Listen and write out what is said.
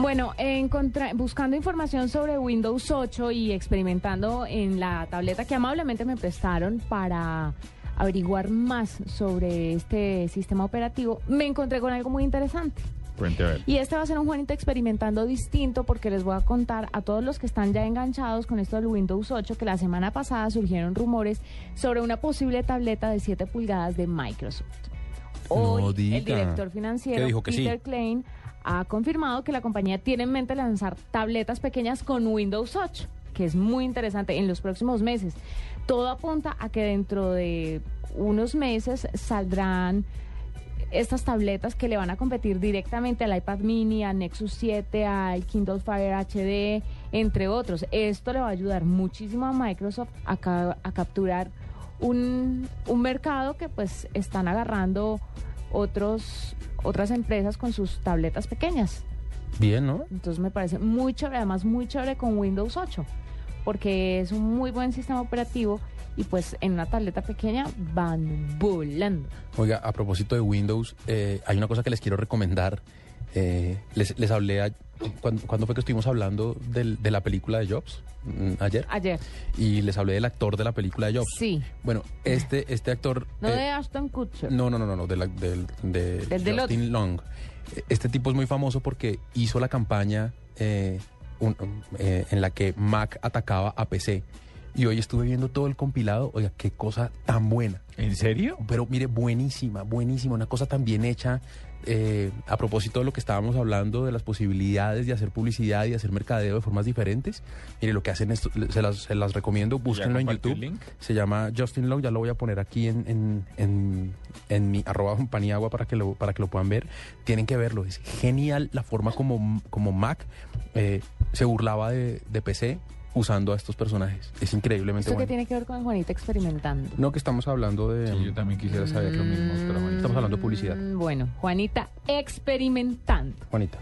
Bueno, encontra- buscando información sobre Windows 8 y experimentando en la tableta que amablemente me prestaron para averiguar más sobre este sistema operativo, me encontré con algo muy interesante. Y este va a ser un Juanito experimentando distinto porque les voy a contar a todos los que están ya enganchados con esto del Windows 8 que la semana pasada surgieron rumores sobre una posible tableta de 7 pulgadas de Microsoft. Hoy el diga. director financiero ¿Qué dijo que sí? Peter Klein ha confirmado que la compañía tiene en mente lanzar tabletas pequeñas con Windows 8, que es muy interesante en los próximos meses. Todo apunta a que dentro de unos meses saldrán estas tabletas que le van a competir directamente al iPad mini, al Nexus 7, al Kindle Fire HD, entre otros. Esto le va a ayudar muchísimo a Microsoft a, ca- a capturar un, un mercado que pues están agarrando otros, otras empresas con sus tabletas pequeñas. Bien, ¿no? Entonces me parece muy chévere, además muy chévere con Windows 8, porque es un muy buen sistema operativo y pues en una tableta pequeña van volando. Oiga, a propósito de Windows, eh, hay una cosa que les quiero recomendar. Eh, les, les hablé a- cuando, cuando fue que estuvimos hablando del- de la película de Jobs Mm, ayer Ayer, y les hablé del actor de la película de Jobs. sí, Bueno, este este actor no eh, de Ashton Kutcher. no no no no no de la- del de Del- del Justin Long. Este tipo es muy famoso porque hizo la campaña eh, un- eh, en la que Mac atacaba a PC. Y hoy estuve viendo todo el compilado. Oiga, qué cosa tan buena. ¿En serio? Pero mire, buenísima, buenísima, una cosa tan bien hecha. eh, a propósito de lo que estábamos hablando de las posibilidades de hacer publicidad y hacer mercadeo de formas diferentes, mire lo que hacen esto, se las, se las recomiendo, búsquenlo en YouTube. link? Se llama Justin Long, ya lo voy a poner aquí en, en, en, en mi arroba paniagua para que lo, para que lo puedan ver. Tienen que verlo, es genial la forma como, como Mac eh, se burlaba de, de PC usando a estos personajes. Es increíblemente ¿Esto qué bueno. tiene que ver con Juanita experimentando? No que estamos hablando de... Sí, yo también quisiera saber lo mismo, pero bueno. Estamos hablando de publicidad. Mm, Bueno, Juanita experimentando. Juanita.